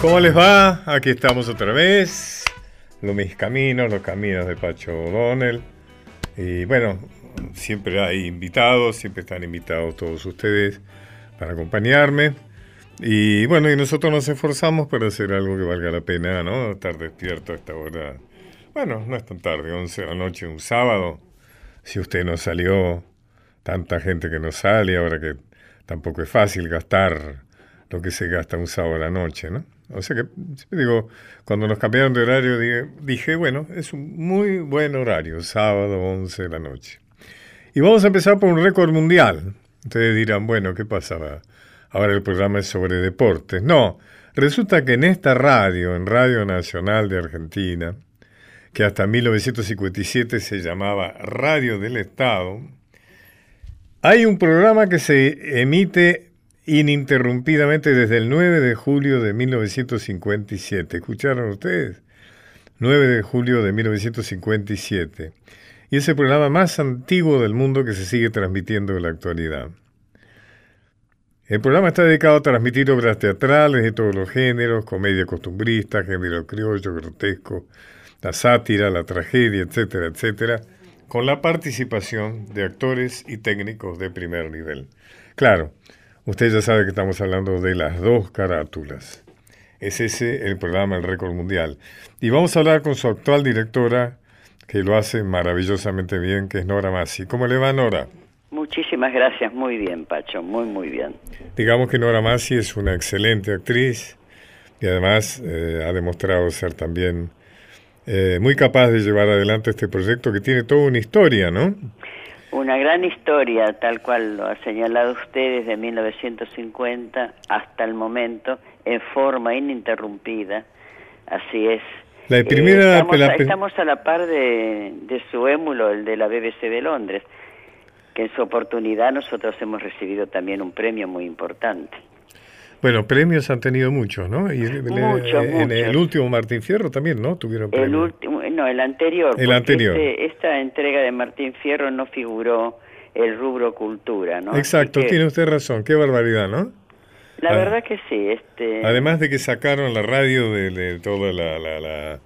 ¿Cómo les va? Aquí estamos otra vez. Los mis caminos, los caminos de Pacho O'Donnell. Y bueno, siempre hay invitados, siempre están invitados todos ustedes para acompañarme. Y bueno, y nosotros nos esforzamos para hacer algo que valga la pena, ¿no? Estar despierto a esta hora. Bueno, no es tan tarde, 11 de la noche, un sábado. Si usted no salió, tanta gente que no sale, ahora que tampoco es fácil gastar lo que se gasta un sábado a la noche, ¿no? O sea que, digo, cuando nos cambiaron de horario, dije, bueno, es un muy buen horario, sábado 11 de la noche. Y vamos a empezar por un récord mundial. Ustedes dirán, bueno, ¿qué pasaba? Ahora el programa es sobre deportes. No, resulta que en esta radio, en Radio Nacional de Argentina, que hasta 1957 se llamaba Radio del Estado, hay un programa que se emite ininterrumpidamente desde el 9 de julio de 1957. ¿Escucharon ustedes? 9 de julio de 1957. Y es el programa más antiguo del mundo que se sigue transmitiendo en la actualidad. El programa está dedicado a transmitir obras teatrales de todos los géneros, comedia costumbrista, género criollo, grotesco, la sátira, la tragedia, etcétera, etcétera, con la participación de actores y técnicos de primer nivel. Claro, usted ya sabe que estamos hablando de las dos carátulas. Es ese el programa El Récord Mundial. Y vamos a hablar con su actual directora, que lo hace maravillosamente bien, que es Nora Massi. ¿Cómo le va, Nora? Muchísimas gracias, muy bien, Pacho, muy, muy bien. Digamos que Nora Massi es una excelente actriz y además eh, ha demostrado ser también eh, muy capaz de llevar adelante este proyecto que tiene toda una historia, ¿no? Una gran historia, tal cual lo ha señalado usted, desde 1950 hasta el momento, en forma ininterrumpida. Así es. La primera, eh, estamos, estamos, a la par de, de su émulo, el de la BBC de Londres, que en su oportunidad nosotros hemos recibido también un premio muy importante. Bueno, premios han tenido muchos, ¿no? Y mucho, en el último Martín Fierro también, ¿no? Tuvieron premios. El último, no, el anterior. El anterior. Este, esta entrega de Martín Fierro no figuró el rubro cultura, ¿no? Exacto, tiene usted razón. Qué barbaridad, ¿no? La ah, verdad que sí. Este... Además de que sacaron la radio de, de todo la, la, la,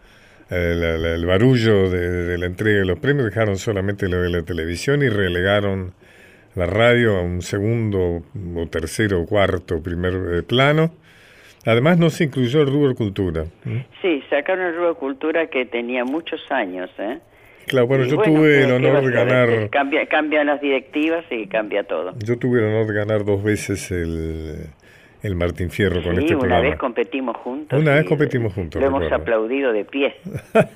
el barullo de, de, la entrega de los premios, dejaron solamente lo de la televisión y relegaron la radio a un segundo o tercero o cuarto primer eh, plano. Además no se incluyó el rubro cultura. Sí, sacaron el rubro cultura que tenía muchos años. ¿eh? Claro, bueno, yo tuve el honor de ganar... Cambia, cambian las directivas y cambia todo. Yo tuve el honor de ganar dos veces el, el Martín Fierro con este programa. una vez competimos juntos. Una vez competimos juntos. Lo hemos aplaudido de pie.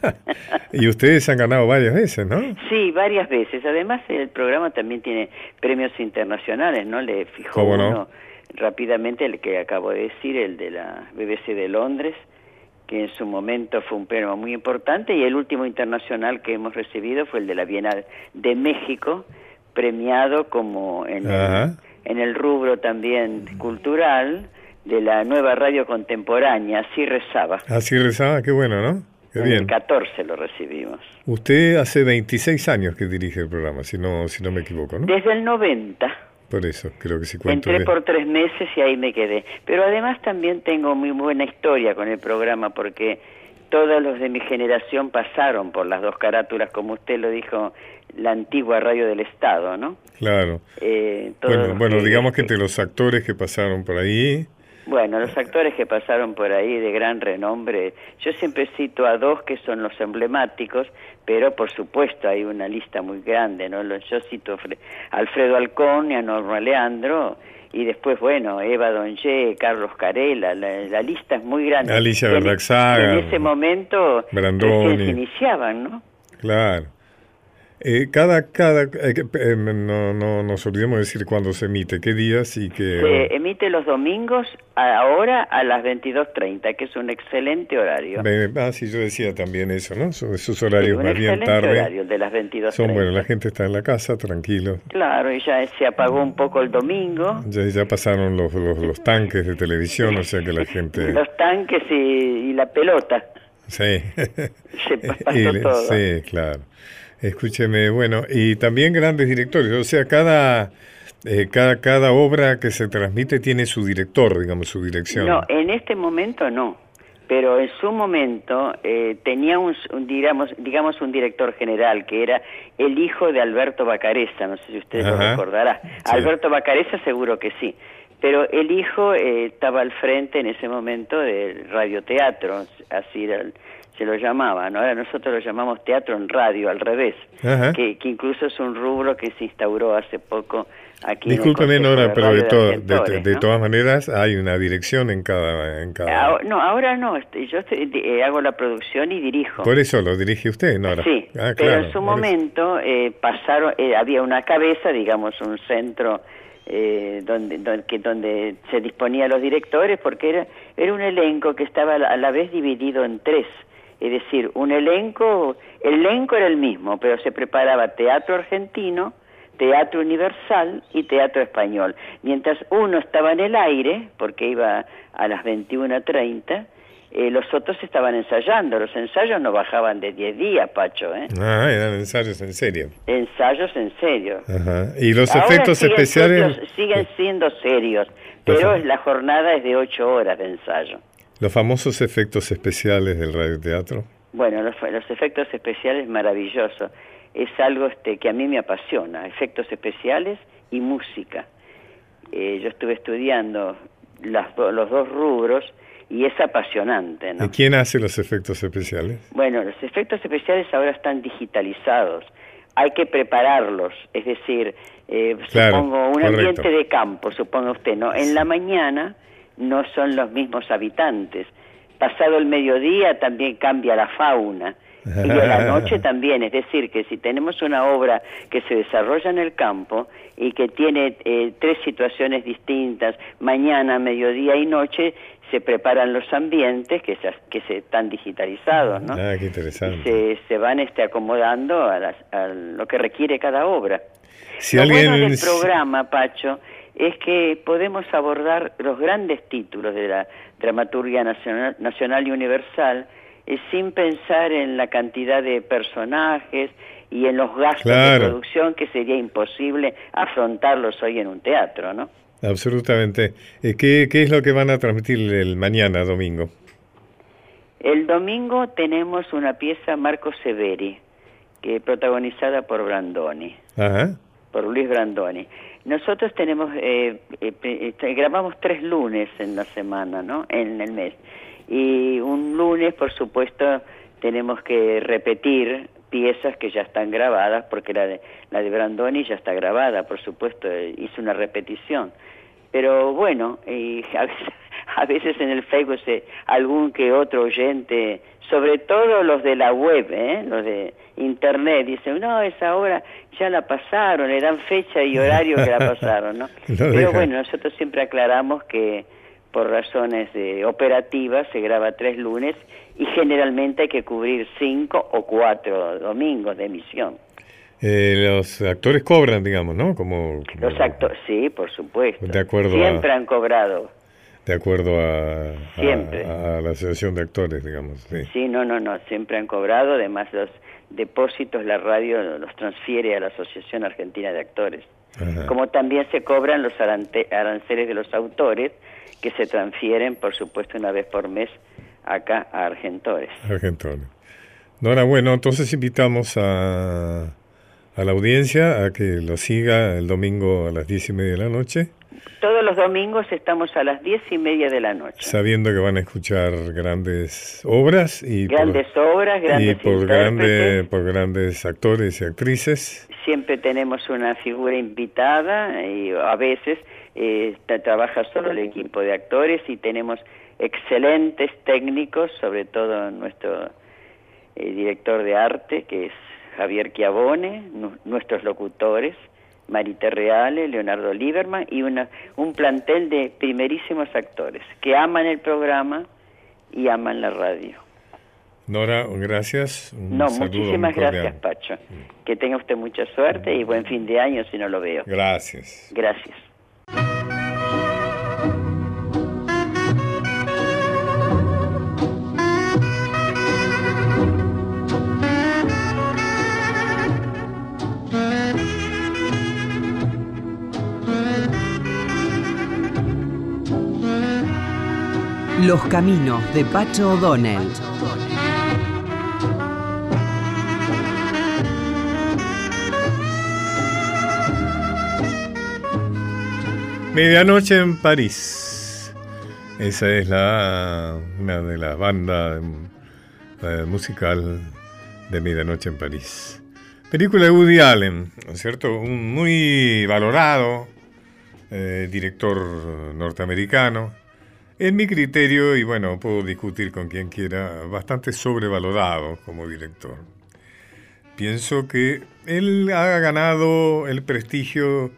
y ustedes han ganado varias veces, ¿no? Sí, varias veces. Además, el programa también tiene premios internacionales, ¿no? Le fijó uno rápidamente el que acabo de decir, el de la BBC de Londres, que en su momento fue un premio muy importante, y el último internacional que hemos recibido fue el de la Bienal de México, premiado como en en el rubro también cultural de la nueva radio contemporánea, así rezaba. Así rezaba, qué bueno, ¿no? Qué en bien. el 14 lo recibimos. Usted hace 26 años que dirige el programa, si no, si no me equivoco, ¿no? Desde el 90. Por eso, creo que sí cuento. Entré por tres meses y ahí me quedé. Pero además también tengo muy buena historia con el programa porque todos los de mi generación pasaron por las dos carátulas, como usted lo dijo, la antigua radio del Estado, ¿no? Claro. Eh, bueno, bueno, digamos que entre los actores que pasaron por ahí... Bueno, los actores que pasaron por ahí de gran renombre, yo siempre cito a dos que son los emblemáticos, pero por supuesto hay una lista muy grande, ¿no? Yo cito a Alfredo Alcón y a Norma Leandro, y después, bueno, Eva Donge, Carlos Carela, la, lista es muy grande. Alicia Berlaxaga. En ese momento Brandoni. se iniciaban, ¿no? Claro. Eh, cada, cada, eh, eh, no, no nos olvidemos decir cuándo se emite, qué días y qué... Se emite los domingos ahora a las 22.30, que es un excelente horario. ah, sí, yo decía también eso, ¿no? Esos horarios sí, más bien tarde. horario de las 22.30. Son bueno, la gente está en la casa, tranquilo. Claro, y ya se apagó un poco el domingo. Ya, ya pasaron los, los, los tanques de televisión, o sea que la gente... los tanques y, y la pelota. Sí. Se pasó y, todo. Sí, claro. Escúcheme, bueno, y también grandes directores, o sea, cada, eh, cada, cada obra que se transmite tiene su director, digamos, su dirección. No, en este momento no. pero en su momento eh, tenía un, digamos, digamos un director general que era el hijo de Alberto Bacareza, no sé si usted lo recordará. Alberto Bacareza seguro que sí, pero el hijo eh, estaba al frente en ese momento del radioteatro, así era se lo llamaba, ¿no? Ahora nosotros lo llamamos teatro en radio, al revés, que, que, incluso es un rubro que se instauró hace poco aquí Discúlpeme, Nora, pero de, de, todas maneras hay una dirección en cada... En cada... no, ahora no, este, yo eh, hago la producción y dirijo. Por eso lo dirige usted, Nora. Sí, ah, pero en su momento eh, pasaron, eh, había una cabeza, digamos, un centro... donde, donde, que, donde se disponía los directores porque era, era un elenco que estaba a la vez dividido en tres es decir, un elenco, el elenco era el mismo, pero se preparaba teatro argentino, teatro universal y teatro español. Mientras uno estaba en el aire, porque iba a las 21.30, eh, los otros estaban ensayando. Los ensayos no bajaban de 10 días, Pacho. ¿eh? Ah, eran ensayos en serio. Ensayos en serio. Ajá. ¿Y los efectos especiales? siguen siendo serios, pero la jornada es de 8 horas de ensayo. ¿Los famosos efectos especiales del radioteatro? Bueno, los, efectos especiales maravillosos. Es algo este, que a mí me apasiona, efectos especiales y música. Eh, yo estuve estudiando las los dos rubros y es apasionante. ¿no? ¿Y quién hace los efectos especiales? Bueno, los efectos especiales ahora están digitalizados. Hay que prepararlos, es decir, eh, supongo un ambiente de campo, suponga usted, ¿no? En la mañana no son los mismos habitantes. Pasado el mediodía también cambia la fauna y a la noche también, es decir, que si tenemos una obra que se desarrolla en el campo y que tiene eh, tres situaciones distintas, mañana, mediodía y noche, se preparan los ambientes que se, que se están digitalizados, ¿no? Ah, qué interesante. Se, se van este, acomodando a, lo que requiere cada obra. Si lo alguien... bueno del programa, Pacho, es que podemos abordar los grandes títulos de la dramaturgia nacional, nacional y universal eh, sin pensar en la cantidad de personajes y en los gastos de producción que sería imposible afrontarlos hoy en un teatro, ¿no? Absolutamente. Eh, ¿Qué, ¿Qué es lo que van a transmitir el mañana, domingo? El domingo tenemos una pieza Marco Severi, que protagonizada por Brandoni. Ajá. Por Luis Brandoni. Nosotros tenemos, eh, eh, este, grabamos tres lunes en la semana, ¿no? En el mes. Y un lunes, por supuesto, tenemos que repetir piezas que ya están grabadas, porque la de, la de Brandoni ya está grabada, por supuesto, hizo una repetición. Pero bueno, y a veces, a veces en el Facebook se, algún que otro oyente, sobre todo los de la web, ¿eh? los de internet, dicen, no, esa obra ya la pasaron, le dan fecha y horario que la pasaron, ¿no? Pero bueno, nosotros siempre aclaramos que por razones de operativas se graba tres lunes y generalmente hay que cubrir cinco o cuatro domingos de emisión. Eh, los actores cobran, digamos, ¿no? Como, Los actores, sí, por supuesto. De acuerdo Siempre han cobrado. De acuerdo a, a, la Asociación de Actores, digamos. Sí. sí, no, no, no, siempre han cobrado, además los depósitos la radio los transfiere a la Asociación Argentina de Actores. Como también se cobran los aranceles de los autores, que se transfieren, por supuesto, una vez por mes acá a Argentores. Argentores. Nora, bueno, entonces invitamos a, a la audiencia a que lo siga el domingo a las diez y media de la noche. Todos los domingos estamos a las diez y media de la noche. Sabiendo que van a escuchar grandes obras y grandes obras, grandes y por, grande, por grandes actores y actrices. Siempre tenemos una figura invitada y a veces eh, trabaja solo el equipo de actores y tenemos excelentes técnicos, sobre todo nuestro eh, director de arte que es Javier Chiavone, nuestros locutores Marita Reale, Leonardo Lieberman y una, un plantel de primerísimos actores que aman el programa y aman la radio. Nora, gracias. no, muchísimas gracias, Pacho. Que tenga usted mucha suerte y buen fin de año si no lo veo. Gracias. Gracias. Los caminos de Pacho O'Donnell. Medianoche en París. Esa es la una de las bandas eh, musical de Medianoche en París. Película de Woody Allen, ¿no es cierto? Un muy valorado eh, director norteamericano. En mi criterio, y bueno, puedo discutir con quien quiera, bastante sobrevalorado como director. Pienso que él ha ganado el prestigio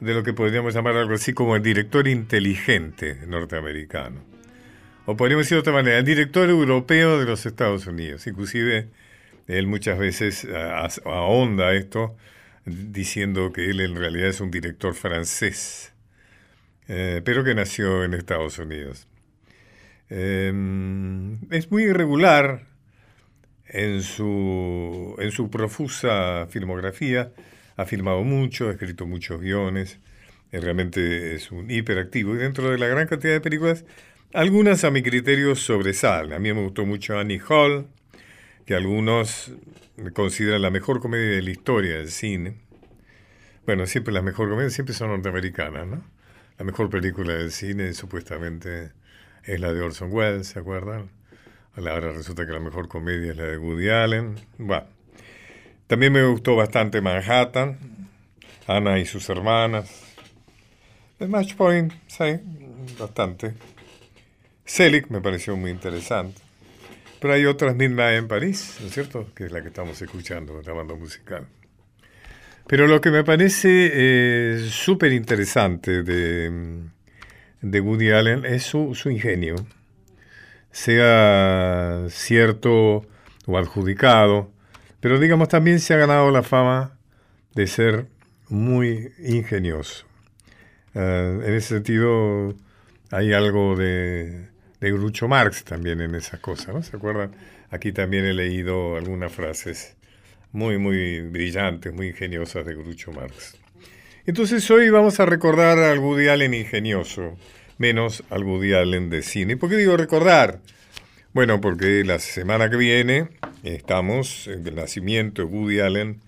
de lo que podríamos llamar algo así como el director inteligente norteamericano. O podríamos decir de otra manera, el director europeo de los Estados Unidos. Inclusive él muchas veces ahonda esto diciendo que él en realidad es un director francés, eh, pero que nació en Estados Unidos. Em, es muy irregular en su, en su profusa filmografía, ha filmado mucho, ha escrito muchos guiones, eh, realmente es un hiperactivo. Y dentro de la gran cantidad de películas, algunas a mi criterio sobresalen. A mí me gustó mucho Annie Hall, que algunos consideran la mejor comedia de la historia del cine. Bueno, siempre las mejores comedias siempre son norteamericanas, ¿no? La mejor película del cine supuestamente es la de Orson Welles, ¿se acuerdan? Ahora resulta que la mejor comedia es la de Woody Allen. Bueno, también me gustó bastante Manhattan, Ana y sus hermanas. El Match Point, sí, bastante. Selig me pareció muy interesante. Pero hay otras Midnight en París, ¿no es cierto? Que es la que estamos escuchando, la banda musical. Pero lo que me parece eh, súper interesante de, de, Woody Allen es su, ingenio. Sea cierto o adjudicado, pero digamos, también se ha ganado la fama de ser muy ingenioso. Eh, en ese sentido, hay algo de, de Groucho Marx también en esa cosa, ¿no? ¿Se acuerdan? Aquí también he leído algunas frases muy, muy brillantes, muy ingeniosas de Groucho Marx. Entonces hoy vamos a recordar al Woody Allen ingenioso, menos al Woody Allen de cine. ¿Por qué digo recordar? Bueno, porque la semana que viene estamos en el nacimiento de Woody Allen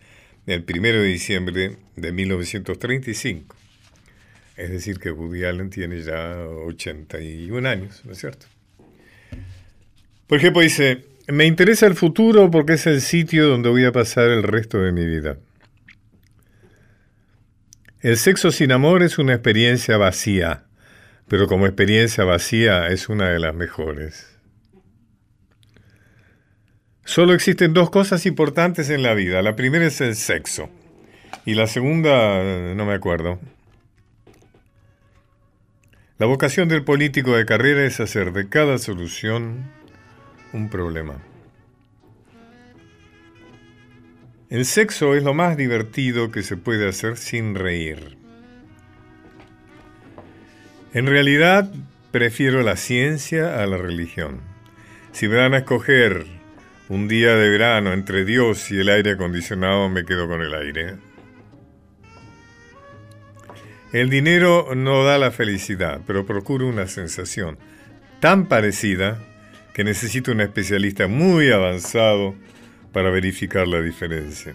el 1 de diciembre de 1935. Es decir, que Woody Allen tiene ya 81 años, ¿no es cierto? Por ejemplo, dice, me interesa el futuro porque es el sitio donde voy a pasar el resto de mi vida. El sexo sin amor es una experiencia vacía, pero como experiencia vacía es una de las mejores. Solo existen dos cosas importantes en la vida. La primera es el sexo. Y la segunda, no me acuerdo. La vocación del político de carrera es hacer de cada solución un problema. El sexo es lo más divertido que se puede hacer sin reír. En realidad, prefiero la ciencia a la religión. Si me van a escoger un día de verano entre Dios y el aire acondicionado me quedo con el aire. El dinero no da la felicidad, pero procura una sensación tan parecida que necesito un especialista muy avanzado para verificar la diferencia.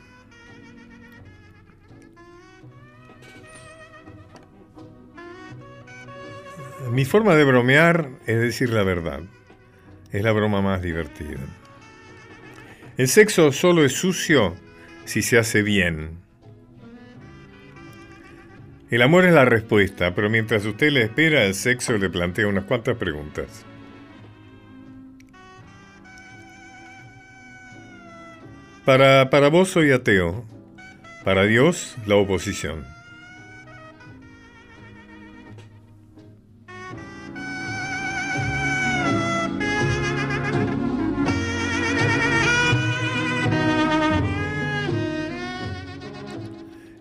Mi forma de bromear es decir la verdad. Es la broma más divertida. El sexo solo es sucio si se hace bien. El amor es la respuesta, pero mientras usted le espera, el sexo le plantea unas cuantas preguntas. Para, para vos soy ateo, para Dios la oposición.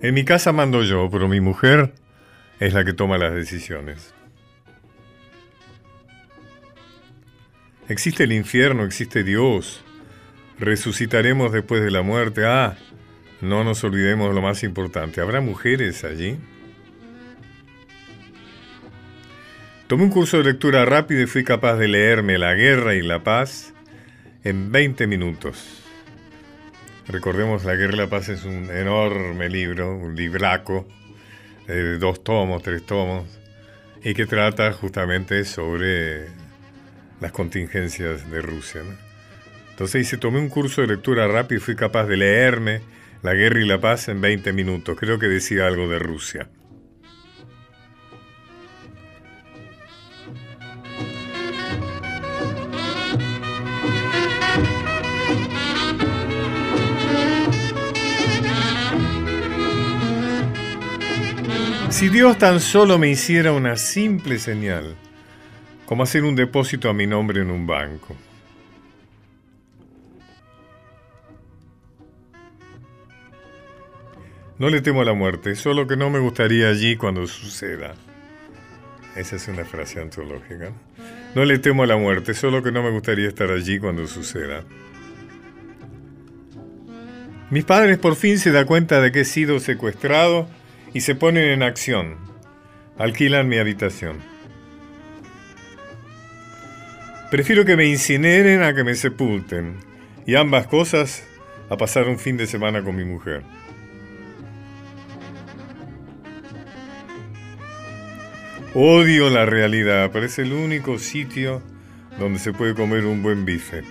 En mi casa mando yo, pero mi mujer es la que toma las decisiones. Existe el infierno, existe Dios. Resucitaremos después de la muerte. Ah, no nos olvidemos lo más importante. ¿Habrá mujeres allí? Tomé un curso de lectura rápido y fui capaz de leerme La guerra y la paz en 20 minutos. Recordemos, La guerra y la paz es un enorme libro, un libraco, de dos tomos, tres tomos, y que trata justamente sobre las contingencias de Rusia. Entonces hice, tomé un curso de lectura rápido y fui capaz de leerme La guerra y la paz en 20 minutos. Creo que decía algo de Rusia. Si Dios tan solo me hiciera una simple señal, como hacer un depósito a mi nombre en un banco. No le temo a la muerte, solo que no me gustaría allí cuando suceda. Esa es una frase antológica. No le temo a la muerte, solo que no me gustaría estar allí cuando suceda. Mis padres por fin se dan cuenta de que he sido secuestrado y se ponen en acción. Alquilan mi habitación. Prefiero que me incineren a que me sepulten, y ambas cosas a pasar un fin de semana con mi mujer. Odio la realidad, pero es el único sitio donde se puede comer un buen bife.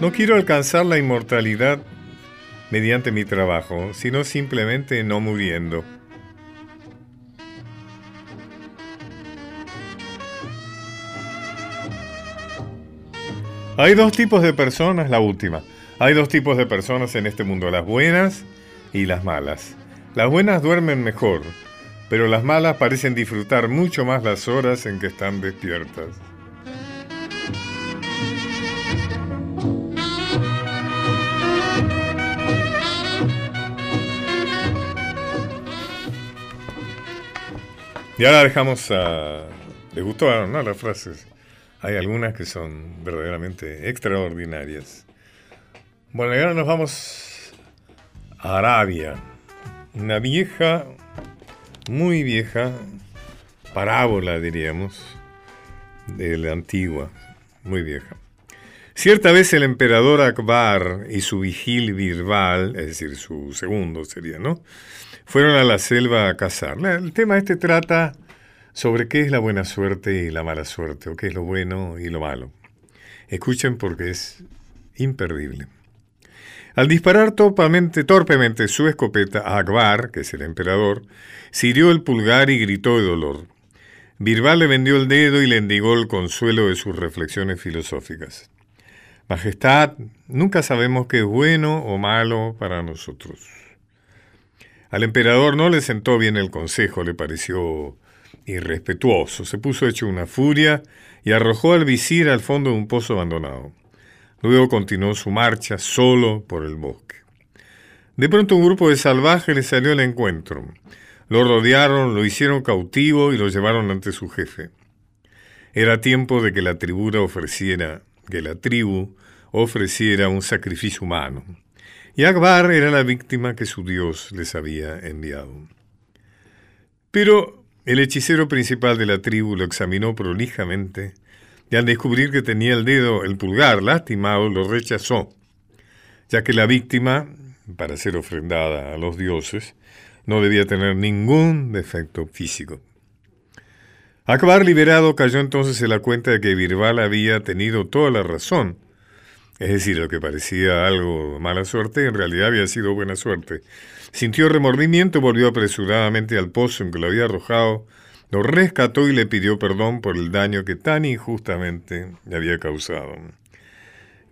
No quiero alcanzar la inmortalidad mediante mi trabajo, sino simplemente no muriendo. Hay dos tipos de personas, la última. Hay dos tipos de personas en este mundo, las buenas y las malas. Las buenas duermen mejor, pero las malas parecen disfrutar mucho más las horas en que están despiertas. Y ahora dejamos a... ¿Les gustó no, las frases? Hay algunas que son verdaderamente extraordinarias. Bueno, ahora nos vamos a Arabia. Una vieja, muy vieja, parábola diríamos, de la antigua, muy vieja. Cierta vez el emperador Akbar y su vigil Birbal, es decir, su segundo sería, ¿no? fueron a la selva a cazar. El tema este trata sobre qué es la buena suerte y la mala suerte, o qué es lo bueno y lo malo. Escuchen porque es imperdible. Al disparar torpemente, su escopeta a Akbar, que es el emperador, se el pulgar y gritó de dolor. Birbal le vendió el dedo y le endigó el consuelo de sus reflexiones filosóficas. Majestad, nunca sabemos qué es bueno o malo para nosotros. Al emperador no le sentó bien el consejo, le pareció irrespetuoso. Se puso hecho una furia y arrojó al visir al fondo de un pozo abandonado. Luego continuó su marcha solo por el bosque. De pronto un grupo de salvajes le salió al encuentro. Lo rodearon, lo hicieron cautivo y lo llevaron ante su jefe. Era tiempo de que la ofreciera, que la tribu ofreciera un sacrificio humano y Akbar era la víctima que su dios les había enviado. Pero el hechicero principal de la tribu lo examinó prolijamente y al descubrir que tenía el dedo, el pulgar lastimado, lo rechazó, ya que la víctima, para ser ofrendada a los dioses, no debía tener ningún defecto físico. Akbar liberado cayó entonces en la cuenta de que Birbal había tenido toda la razón es decir, lo que parecía algo mala suerte, en realidad había sido buena suerte. Sintió remordimiento y volvió apresuradamente al pozo en que lo había arrojado, lo rescató y le pidió perdón por el daño que tan injustamente le había causado.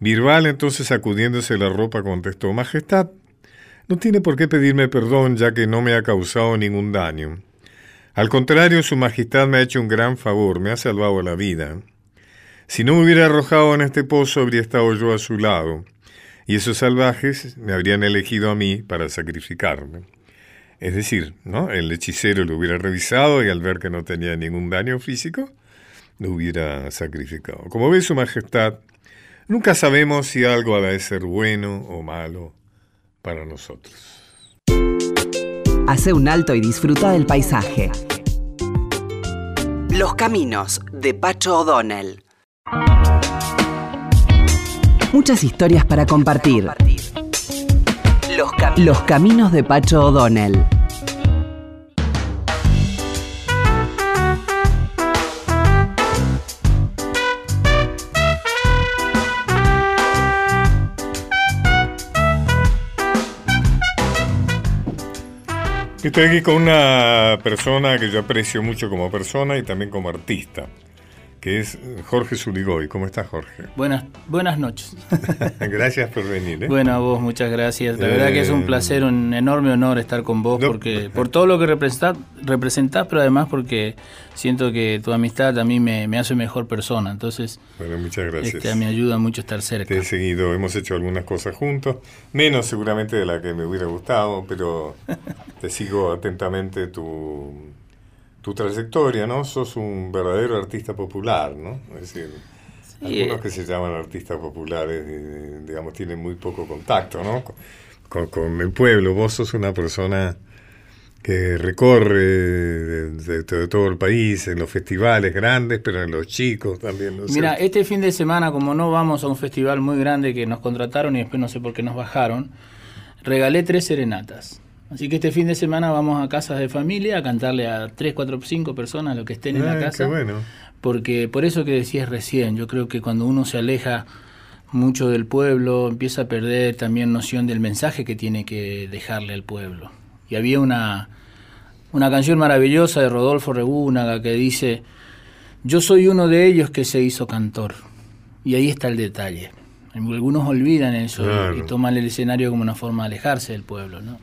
Birbal entonces sacudiéndose la ropa contestó, Majestad, no tiene por qué pedirme perdón ya que no me ha causado ningún daño. Al contrario, Su Majestad me ha hecho un gran favor, me ha salvado la vida. Si no me hubiera arrojado en este pozo, habría estado yo a su lado, y esos salvajes me habrían elegido a mí para sacrificarme. Es decir, ¿no? el hechicero lo hubiera revisado y al ver que no tenía ningún daño físico, lo hubiera sacrificado. Como ve su majestad, nunca sabemos si algo ha de ser bueno o malo para nosotros. Hace un alto y disfruta del paisaje. Los caminos de Pacho O'Donnell. Muchas historias para compartir. Los, caminos de Pacho O'Donnell. Estoy aquí con una persona que yo aprecio mucho como persona y también como artista que es Jorge Zuligoy. ¿Cómo estás, Jorge? Buenas, buenas noches. gracias por venir. ¿eh? Bueno, a vos, muchas gracias. La verdad que es un eh, placer, un enorme honor estar con vos, porque por todo lo que representás, representás, pero además porque siento que tu amistad a mí me, hace mejor persona. Entonces, bueno, muchas gracias. Este, me ayuda mucho estar cerca. Te he seguido, hemos hecho algunas cosas juntos, menos seguramente de la que me hubiera gustado, pero te sigo atentamente tu tu trayectoria, ¿no? Sos un verdadero artista popular, ¿no? Es decir, algunos que se llaman artistas populares, digamos, tienen muy poco contacto, ¿no? Con, el pueblo. Vos sos una persona que recorre de, todo el país, en los festivales grandes, pero en los chicos también. Mira, este fin de semana, como no vamos a un festival muy grande que nos contrataron y después no sé por qué nos bajaron, regalé tres serenatas. Así que este fin de semana vamos a casas de familia a cantarle a 3, 4, 5 personas lo que estén en la casa. bueno. Porque por eso que decías recién, yo creo que cuando uno se aleja mucho del pueblo, empieza a perder también noción del mensaje que tiene que dejarle al pueblo. Y había una, una canción maravillosa de Rodolfo Regúnaga que dice, yo soy uno de ellos que se hizo cantor. Y ahí está el detalle. Algunos olvidan eso y toman el escenario como una forma de alejarse del pueblo, ¿no?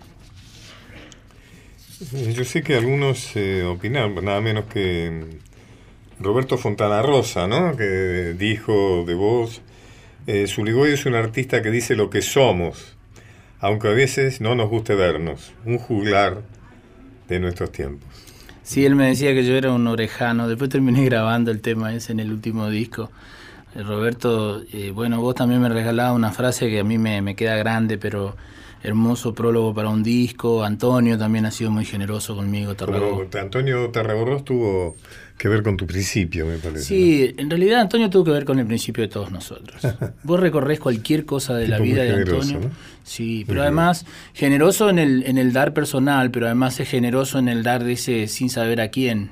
Yo sé que algunos eh, opinan, nada menos que mm, Roberto Fontana Rosa, ¿no? que dijo de vos, eh, Zuligoy es un artista que dice lo que somos, aunque a veces no nos guste vernos, un juglar de nuestros tiempos. Sí, él me decía que yo era un orejano, después terminé grabando el tema ese en el último disco. Eh, Roberto, eh, bueno, vos también me regalabas una frase que a mí me, me queda grande, pero hermoso prólogo para un disco. Antonio también ha sido muy generoso conmigo. Antonio Tarragorros tuvo que ver con tu principio, me parece. Sí, en realidad Antonio tuvo que ver con el principio de todos nosotros. Vos recorres cualquier cosa de la vida de Antonio. Sí, pero además generoso en el, en el dar personal, pero además es generoso en el dar de ese sin saber a quién.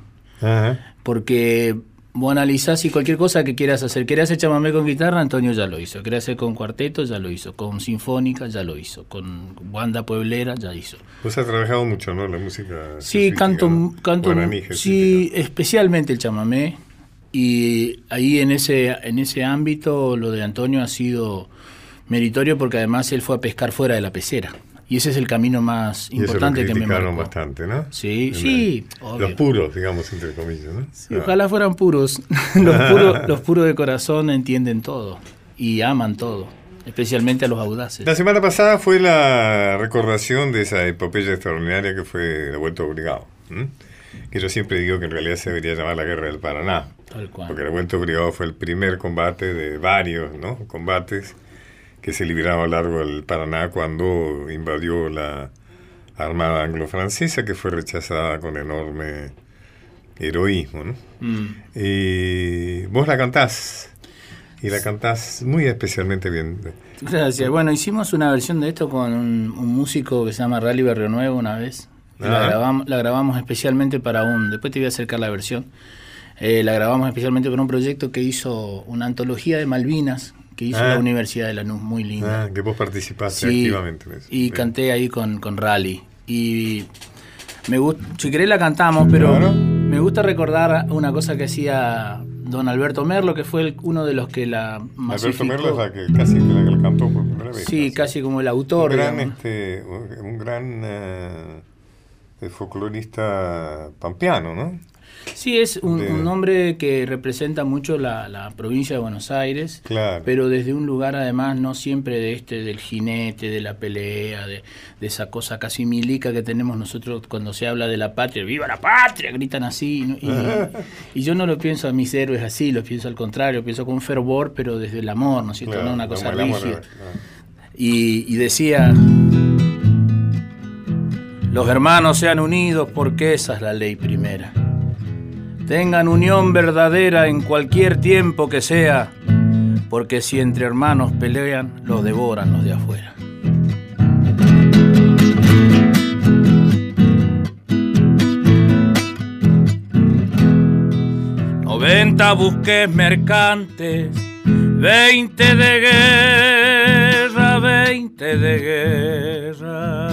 Porque vos analizás y cualquier cosa que quieras hacer. ¿Querés hacer chamamé con guitarra? Antonio ya lo hizo. ¿Querés hacer con cuarteto? Ya lo hizo. Con sinfónica? Ya lo hizo. Con banda pueblera? Ya hizo. Vos has trabajado mucho, ¿no? La música. Sí, canto, canto sí, especialmente el chamamé. Y ahí en ese, en ese ámbito lo de Antonio ha sido meritorio porque además él fue a pescar fuera de la pecera. Y ese es el camino más importante que me marcó. bastante, ¿no? Sí, sí. Los puros, digamos, entre comillas, ¿no? Sí, Ojalá fueran puros. los, puros. los puros de corazón entienden todo y aman todo, especialmente a los audaces. La semana pasada fue la recordación de esa epopeya extraordinaria que fue la Vuelta Obligado. Que yo siempre digo que en realidad se debería llamar la Guerra del Paraná. Tal cual. Porque la Vuelta Obligado fue el primer combate de varios ¿no? combates que se libraron a lo largo del Paraná cuando invadió la Armada Anglo-Francesa, que fue rechazada con enorme heroísmo. ¿no? Mm. Y vos la cantás, y la cantás muy especialmente bien. Gracias. Bueno, hicimos una versión de esto con un, músico que se llama Rally Berrio Nuevo una vez. La grabamos, la grabamos especialmente para un... Después te voy a acercar la versión. Eh, la grabamos especialmente con un proyecto que hizo una antología de Malvinas, que hizo la ah. Universidad de Lanús, muy linda. Ah, que vos participaste activamente en eso. Y canté ahí con, con Rally. Y me gusta, si querés la cantamos, pero me gusta recordar una cosa que hacía don Alberto Merlo, que fue uno de los que la Alberto Merlo es la que casi la, que cantó por primera vez. Sí, casi, como el autor. Un gran, este, un gran eh, folclorista pampeano, ¿no? Sí, es un, nombre que representa mucho la, provincia de Buenos Aires, pero desde un lugar además no siempre de este del jinete, de la pelea, de, esa cosa casi milica que tenemos nosotros cuando se habla de la patria, ¡viva la patria! gritan así, y, yo no lo pienso a mis héroes así, lo pienso al contrario, pienso con fervor, pero desde el amor, ¿no es cierto? no una cosa rígida. y decía los hermanos sean unidos porque esa es la ley primera. Tengan unión verdadera en cualquier tiempo que sea, porque si entre hermanos pelean, los devoran los de afuera. Noventa buques mercantes, veinte de guerra, veinte de guerra.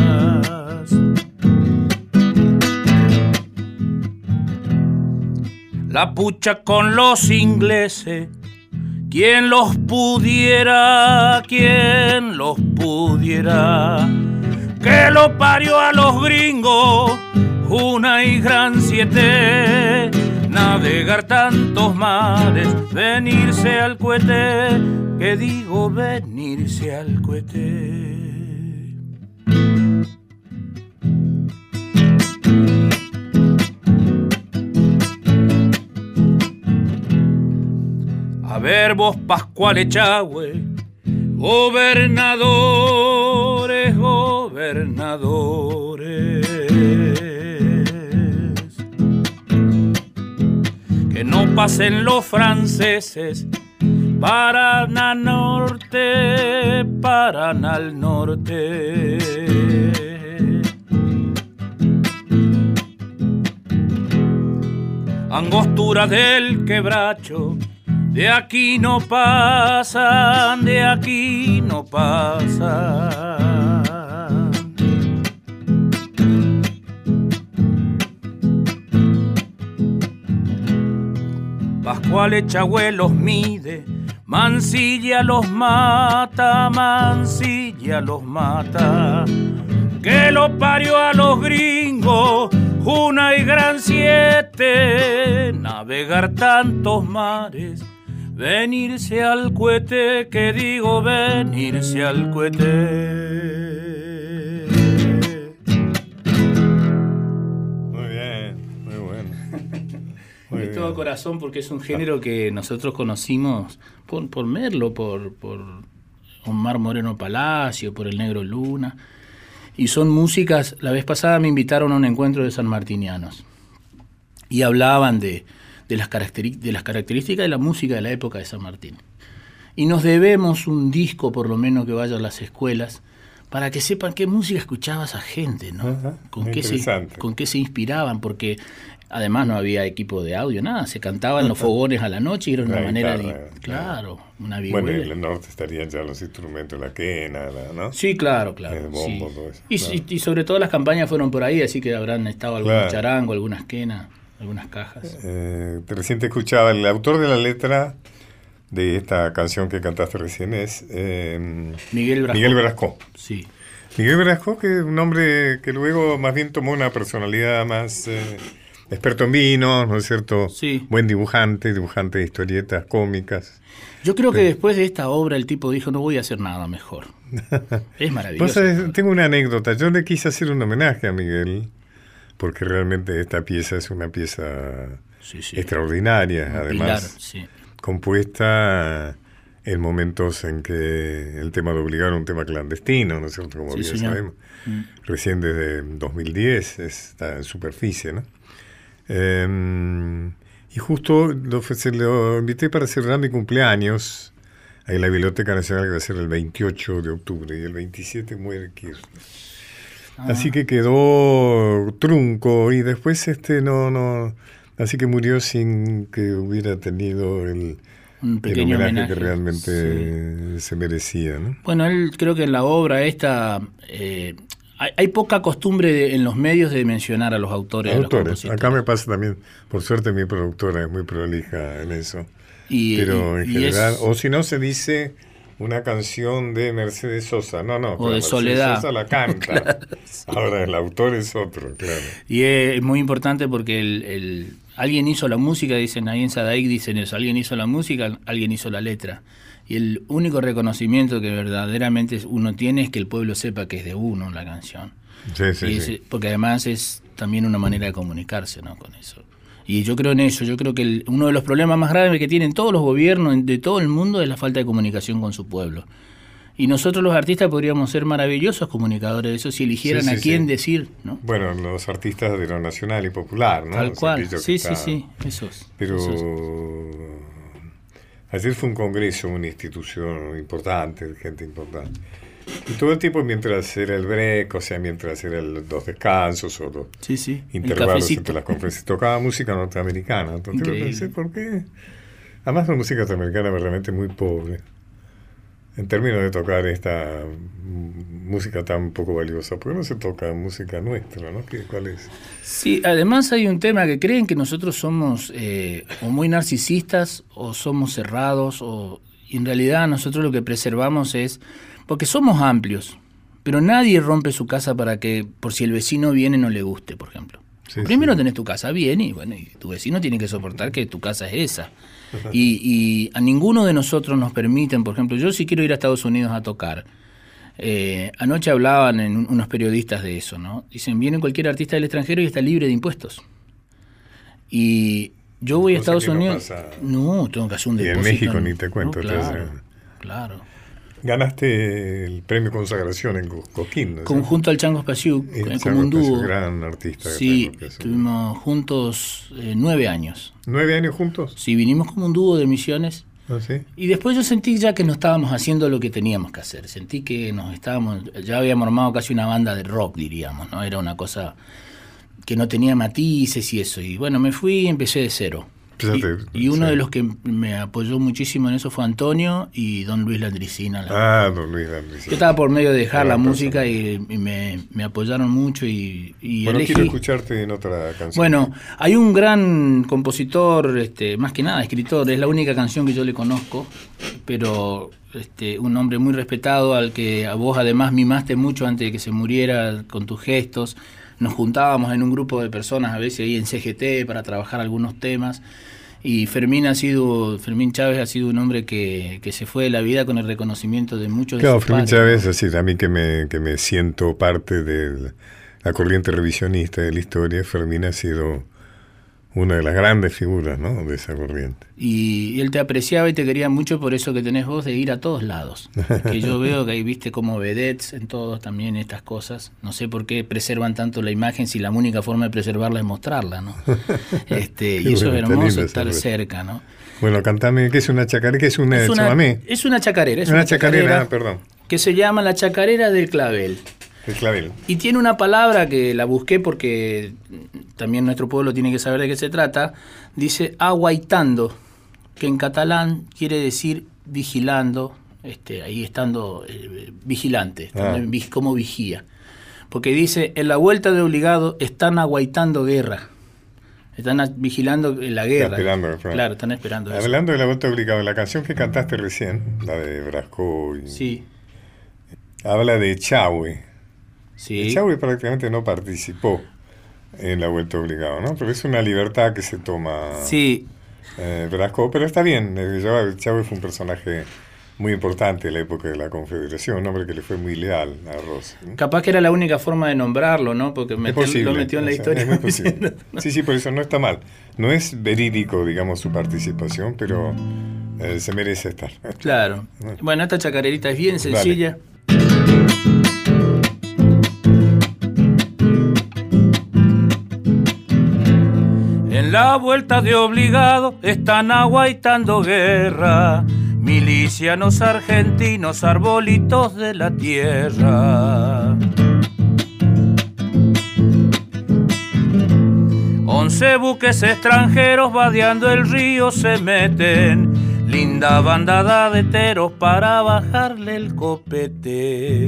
La pucha con los ingleses. Quien los pudiera, quien los pudiera, que lo parió a los gringos, una y gran siete, navegar tantos mares, venirse al cohete, que digo venirse al cohete. Ver vos Pascual Echagüe, gobernadores, gobernadores. Que no pasen los franceses, paran al norte, paran al norte. Angostura del quebracho, de aquí no pasan, de aquí no pasan. Pascual Echagüe los mide, Mansilla los mata, Mansilla los mata. Que lo parió a los gringos, una y gran siete, navegar tantos mares Venirse al cohete, que digo venirse al cohete. Muy bien, muy bueno. Muy de todo corazón porque es un género que nosotros conocimos por, por Merlo, por, por Omar Moreno Palacio, por El Negro Luna. Y son músicas, la vez pasada me invitaron a un encuentro de San Martinianos y hablaban de, de las, de las características de la música de la época de San Martín. Y nos debemos un disco, por lo menos, que vaya a las escuelas, para que sepan qué música escuchaba esa gente, ¿no? con, qué se, con qué se inspiraban, porque además no había equipo de audio, nada, se cantaban los fogones a la noche y era una manera de... Claro, una Bueno, en el norte estarían ya los instrumentos, la quena, ¿no? Sí, claro, claro. El bombo, todo eso, y, sobre todo las campañas fueron por ahí, así que habrán estado algún charango, algunas quenas algunas cajas. Eh, recién te escuchaba, el autor de la letra de esta canción que cantaste recién es em, Miguel Brasco. Miguel Brasco. Sí. Miguel Brasco, que es un hombre que luego más bien tomó una personalidad más eh, experto en vino, ¿no es cierto? Sí. Buen dibujante, dibujante de historietas cómicas. Yo creo que después de esta obra el tipo dijo, no voy a hacer nada mejor. es maravilloso. tengo una anécdota. Yo le quise hacer un homenaje a Miguel porque realmente esta pieza es una pieza extraordinaria, además compuesta en momentos en que el tema de obligar un tema clandestino, ¿no es cierto? Como bien sabemos. Mm. Recién desde 2010 está en superficie, ¿no? Em, y justo lo, se lo invité para celebrar mi cumpleaños en la Biblioteca Nacional que va a ser el 28 de octubre y el 27 muere Kirchner. Así ah. que quedó trunco y después este no no así que murió sin que hubiera tenido el, homenaje, que realmente se merecía. ¿no? Bueno, él creo que en la obra esta eh, hay, poca costumbre en los medios de mencionar a los autores. Autores. Acá me pasa también, por suerte mi productora es muy prolija en eso. Pero en general, o si no se dice una canción de Mercedes Sosa. No, no. O de Soledad. Sosa la canta. Ahora el autor es otro, claro. Y es muy importante porque el, alguien hizo la música, dicen ahí en Sadaik, dicen eso. Alguien hizo la música, alguien hizo la letra. Y el único reconocimiento que verdaderamente uno tiene es que el pueblo sepa que es de uno la canción. Sí, sí, sí. Porque además es también una manera de comunicarse ¿no? con eso. Y yo creo en eso, yo creo que uno de los problemas más graves que tienen todos los gobiernos de todo el mundo es la falta de comunicación con su pueblo. Y nosotros los artistas podríamos ser maravillosos comunicadores de eso si eligieran a quién decir, ¿no? Bueno, los artistas de lo nacional y popular, ¿no? Tal cual, sí, sí, sí, esos. Pero ayer fue un congreso, una institución importante, gente importante. Y todo el tiempo mientras era el break, o sea, mientras eran los dos descansos o los intervalos entre las conferencias, tocaba música norteamericana. Entonces pensé, ¿por qué? Además la música norteamericana es realmente muy pobre en términos de tocar esta música tan poco valiosa, ¿por qué no se toca música nuestra? ¿no? ¿Cuál es? Sí, además hay un tema que creen que nosotros somos eh, o muy narcisistas o somos cerrados o en realidad nosotros lo que preservamos es porque somos amplios, pero nadie rompe su casa para que, por si el vecino viene, no le guste, por ejemplo. Primero tenés tu casa bien y bueno, y tu vecino tiene que soportar que tu casa es esa. Y, a ninguno de nosotros nos permiten, por ejemplo, yo si quiero ir a Estados Unidos a tocar, eh, anoche hablaban en unos periodistas de eso, ¿no? Dicen, viene cualquier artista del extranjero y está libre de impuestos. Y yo voy a Estados Unidos... No, tengo que hacer un depósito. Y en México ni te cuento. claro, claro. Ganaste el premio consagración en Coquín. ¿no? Conjunto al Chango Spasiuk, como un dúo. gran artista. Sí, estuvimos juntos eh, nueve años. ¿Nueve años juntos? Sí, vinimos como un dúo de misiones. ¿Ah, sí? Y después yo sentí ya que no estábamos haciendo lo que teníamos que hacer. Sentí que nos estábamos, ya habíamos armado casi una banda de rock, diríamos, ¿no? Era una cosa que no tenía matices y eso. Y bueno, me fui y empecé de cero y, uno de los que me apoyó muchísimo en eso fue Antonio y don Luis Landricina. ah, don Luis Landricina. Yo estaba por medio de dejar la música y, me, apoyaron mucho y, y bueno, quiero escucharte en otra canción. Bueno, hay un gran compositor, este, más que nada escritor, es la única canción que yo le conozco, pero este, un hombre muy respetado al que a vos además mimaste mucho antes de que se muriera con tus gestos. Nos juntábamos en un grupo de personas a veces ahí en CGT para trabajar algunos temas y Fermín ha sido, Fermín Chávez ha sido un hombre que, que se fue de la vida con el reconocimiento de muchos claro, Fermín Chávez, así también que me, que me siento parte de la corriente revisionista de la historia, Fermín ha sido una de las grandes figuras ¿no? de esa corriente. Y, él te apreciaba y te quería mucho por eso que tenés vos de ir a todos lados. Que yo veo que ahí viste como vedettes en todos también estas cosas. No sé por qué preservan tanto la imagen si la única forma de preservarla es mostrarla, ¿no? Este, y eso es hermoso estar cerca, ¿no? Bueno, cantame, ¿qué es una chacarera? ¿Qué es una, es una, es una chacarera. Es una, chacarera, perdón. Que se llama la chacarera del clavel. El clavel. Y tiene una palabra que la busqué porque también nuestro pueblo tiene que saber de qué se trata. Dice aguaitando, que en catalán quiere decir vigilando, este, ahí estando eh, vigilante, ah. como vigía. Porque dice, en la vuelta de obligado están aguaitando guerra. Están vigilando la guerra. esperando, claro. están esperando. Hablando de la vuelta de obligado, la canción que cantaste recién, la de Brasco. sí. Habla de Chahue. Sí. prácticamente no participó en la vuelta obligada, ¿no? Pero es una libertad que se toma sí. Eh, pero está bien. Eh, Chávez fue un personaje muy importante en la época de la Confederación, un hombre que le fue muy leal a Ross. Capaz que era la única forma de nombrarlo, ¿no? Porque me lo metió en la historia. sí, sí, por eso no está mal. No es verídico, digamos, su participación, pero eh, se merece estar. Claro. Bueno, esta chacarerita es bien sencilla. La vuelta de obligado están aguaitando guerra, milicianos argentinos, arbolitos de la tierra. Once buques extranjeros vadeando el río se meten, linda bandada de teros para bajarle el copete.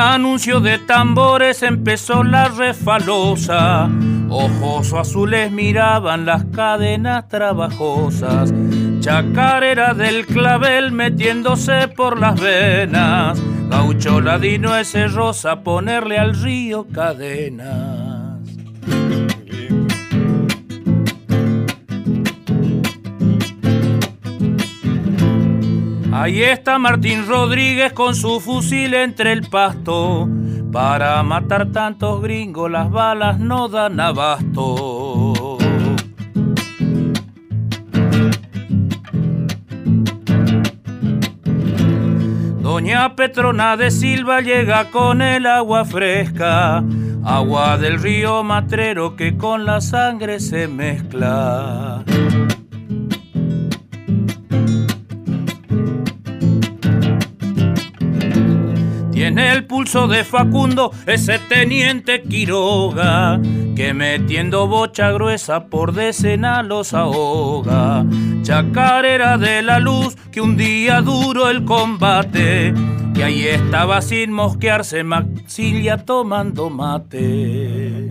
Anuncio de tambores empezó la refalosa. Ojos azules miraban las cadenas trabajosas, chacarera del clavel metiéndose por las venas, gaucho ladino ese rosa ponerle al río cadenas. Ahí está Martín Rodríguez con su fusil entre el pasto. Para matar tantos gringos las balas no dan abasto. Doña Petrona de Silva llega con el agua fresca, agua del río Matrero que con la sangre se mezcla. Tiene el pulso de Facundo ese teniente Quiroga, que metiendo bocha gruesa por decena los ahoga. Chacarera de la luz, que un día duró el combate, que ahí estaba sin mosquearse Maxilia tomando mate.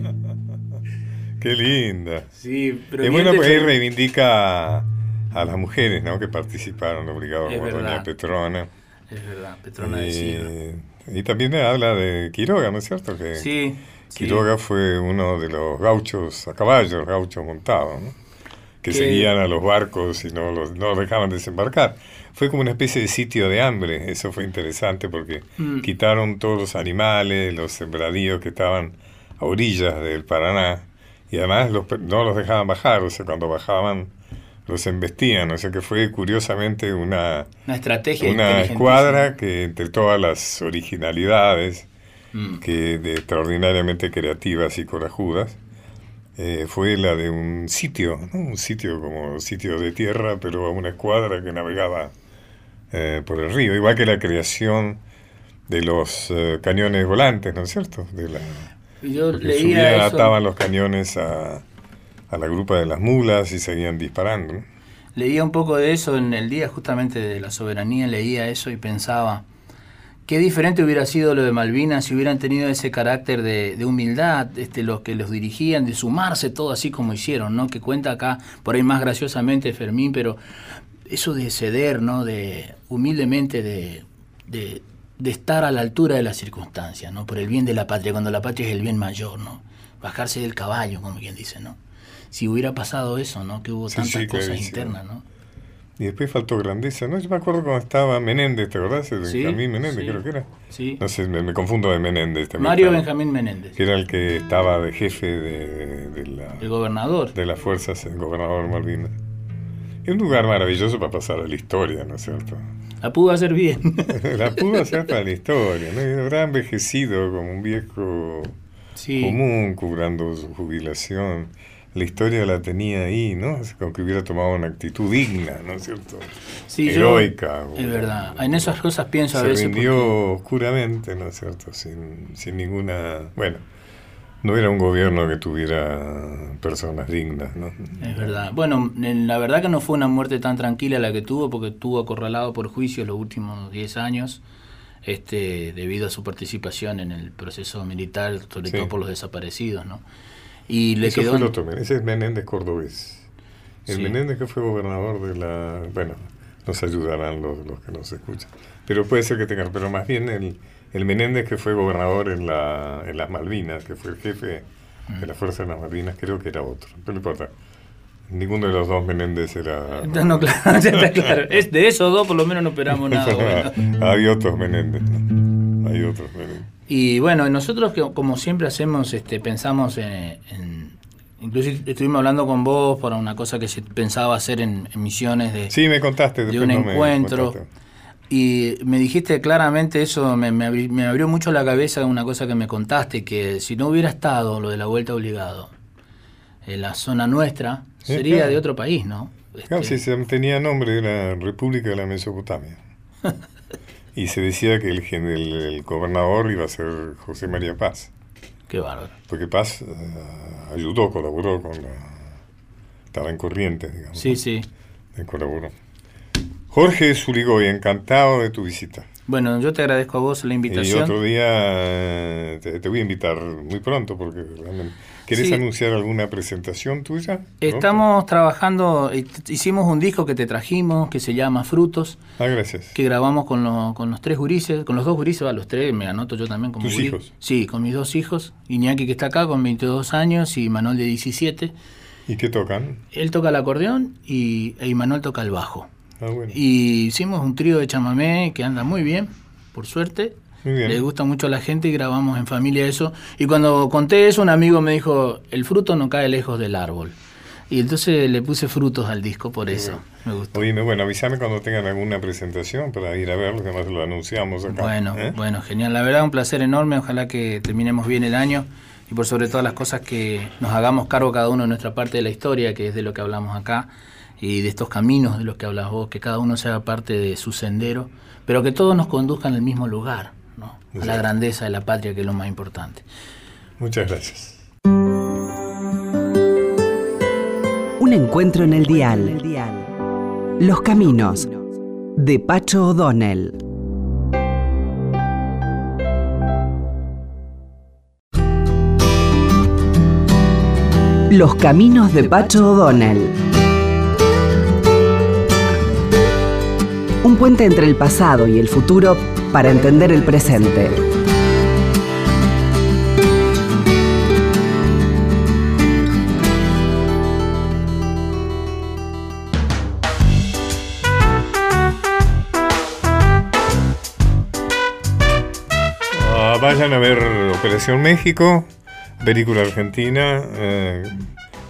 Qué linda. Sí, pero Es bueno porque ahí reivindica a las mujeres ¿no? que participaron, obligados Es por Doña. Petrona. Es verdad, Petrona. Y, y también habla de Quiroga, ¿no es cierto? Que Sí, sí. Quiroga fue uno de los gauchos a caballo, gauchos montados, ¿no? que Que- seguían a los barcos y no los, no los dejaban desembarcar. Fue como una especie de sitio de hambre, eso fue interesante porque Mm. quitaron todos los animales, los sembradíos que estaban a orillas del Paraná y además los, no los dejaban bajar, o sea, cuando bajaban los embestían, o sea que fue curiosamente una, Una estrategia una escuadra que entre todas las originalidades Mm. que de extraordinariamente creativas y corajudas eh, fue la de un sitio, ¿no? un sitio como sitio de tierra, pero una escuadra que navegaba eh, por el río, igual que la creación de los eh, cañones volantes, ¿no es cierto? De la, Yo leía eso, ataban los cañones a, a la grupa de las mulas y seguían disparando. ¿no? leía un poco de eso en el día justamente de la soberanía, leía eso y pensaba, qué diferente hubiera sido lo de Malvinas si hubieran tenido ese carácter de, humildad, este, los que los dirigían, de sumarse todo así como hicieron, ¿no? Que cuenta acá, por ahí más graciosamente Fermín, pero eso de ceder, ¿no? De humildemente de, de, de estar a la altura de las circunstancias, ¿no? Por el bien de la patria, cuando la patria es el bien mayor, ¿no? Bajarse del caballo, como quien dice, ¿no? Si hubiera pasado eso, ¿no? Que hubo Sí, tantas sí, cosas clarísimo. internas, ¿no? Y después faltó grandeza, ¿no? Yo me acuerdo cuando estaba Menéndez, ¿te acordás? Sí, Benjamín Menéndez, creo que era. Sí. No sé, me, me confundo de Menéndez. también Mario estaba. Benjamín Menéndez, Que era el que estaba de jefe de, de la, el gobernador. de las fuerzas, el gobernador Malvinas. Es un lugar maravilloso para pasar a la historia, ¿no es cierto? La pudo hacer bien. la pudo hacer para la historia, ¿no? Habrá envejecido como un viejo sí. común cobrando su jubilación. La historia la tenía ahí, ¿no? Es como que hubiera tomado una actitud digna, ¿no es cierto? Sí, yo- Heroica. es verdad. En esas cosas pienso a Se veces. rindió oscuramente, ¿no es cierto? Sin, sin ninguna... Bueno, no era un gobierno que tuviera personas dignas, ¿no? porque- Es verdad. Bueno, en- la verdad que no fue una muerte tan tranquila la que tuvo, porque estuvo acorralado por juicios los últimos 10 años, este, debido a su participación en el proceso militar, sobre Sí. todo por los desaparecidos, ¿no? Y le Eso quedó. fue el otro, ese es Menéndez Cordobés. El Sí. Menéndez que fue gobernador de la... Bueno, nos ayudarán los, los que nos escuchan. Pero puede ser que tengan, pero más bien el, el Menéndez que fue gobernador en, la, en las Malvinas, que fue el jefe de la Fuerza de las Malvinas, creo que era otro. Pero no importa. Ninguno de los dos Menéndez era... No, no, claro, está claro. Es de esos dos por lo menos no esperamos nada. bueno. Hay otros Menéndez. ¿no? Hay otros Menéndez. Y bueno, nosotros que como siempre hacemos, este, pensamos en, en- incluso estuvimos hablando con vos para una cosa que se pensaba hacer en, en misiones de, Sí, me contaste. de un no encuentro. Y me dijiste claramente eso, me, me abri- me abrió mucho la cabeza una cosa que me contaste, que si no hubiera estado lo de la vuelta obligado en la zona nuestra, Sí, sería claro. de otro país, ¿no? Claro, Este, sí, se tenía nombre, era República de la Mesopotamia. y se decía que el, el, el gobernador iba a ser José María Paz, Qué bárbaro. porque Paz eh, ayudó, colaboró con la... Estaba en corriente, digamos. Sí, sí. ¿no? colaboró. Jorge Zurigoy, encantado de tu visita. Bueno, yo te agradezco a vos la Y invitación. otro día eh, te, te voy a invitar muy pronto, porque realmente... ¿Querés anunciar alguna presentación tuya? Estamos trabajando, hicimos un disco que te trajimos que se llama Frutos. Ah, gracias. Que grabamos con, con los tres gurises, con los dos gurises, a los tres, me anoto yo también como ¿Tus hijos? Sí, con mis dos hijos. Iñaki que está acá con 22 años y Manuel de 17. ¿Y qué tocan? Él toca el acordeón y e Manuel toca el bajo. Ah, bueno. Y hicimos un trío de chamamé que anda muy bien, por suerte. Le gusta mucho a la gente y grabamos en familia eso. Y cuando conté eso, un amigo me dijo, el fruto no cae lejos del árbol. Y entonces le puse frutos al disco por eso. Me gustó. Oye, bueno, avísame cuando tengan alguna presentación para ir a verlo, que además lo anunciamos acá. Bueno, ¿eh? bueno, genial. La verdad, un placer enorme. Ojalá que terminemos bien el año y por sobre todas las cosas que nos hagamos cargo cada uno de nuestra parte de la historia, que es de lo que hablamos acá, y de estos caminos de los que hablas vos, que cada uno sea parte de su sendero, pero que todos nos conduzcan al mismo lugar la grandeza de la patria, que es lo más importante. Muchas gracias. Un encuentro en el dial. Los caminos de Pacho O'Donnell. Los caminos de Pacho O'Donnell. Un puente entre el pasado y el futuro para entender el presente. Ah, vayan a ver Operación México, película argentina, eh,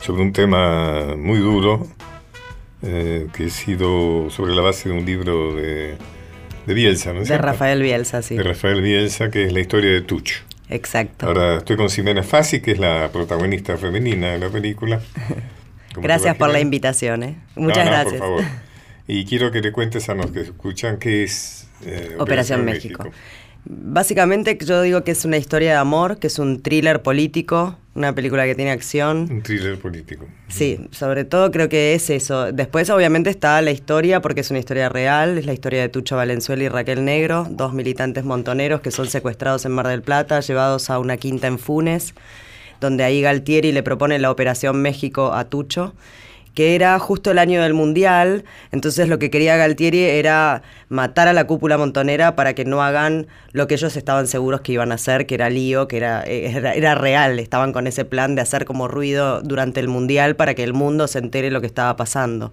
sobre un tema muy duro, eh, que ha sido sobre la base de un libro de de Bielsa, ¿no De Rafael Bielsa, sí. De Rafael Bielsa, que es la historia de Tucho. Exacto. Ahora estoy con Ximena Fassi, que es la protagonista femenina de la película. Gracias por la invitación, ¿eh? Muchas gracias. Por favor. Y quiero que le cuentes a los que escuchan qué es eh, Operación, México. Básicamente yo digo que es una historia de amor, que es un thriller político, una película que tiene acción. Un thriller político. Sí, sobre todo creo que es eso. Después obviamente está la historia, porque es una historia real, es la historia de Tucho Valenzuela y Raquel Negro, dos militantes montoneros que son secuestrados en Mar del Plata, llevados a una quinta en Funes, donde ahí Galtieri le propone la Operación México a Tucho que era justo el año del Mundial, entonces lo que quería Galtieri era matar a la cúpula montonera para que no hagan lo que ellos estaban seguros que iban a hacer, que era lío, que era, era, real, estaban con ese plan de hacer como ruido durante el Mundial para que el mundo se entere lo que estaba pasando.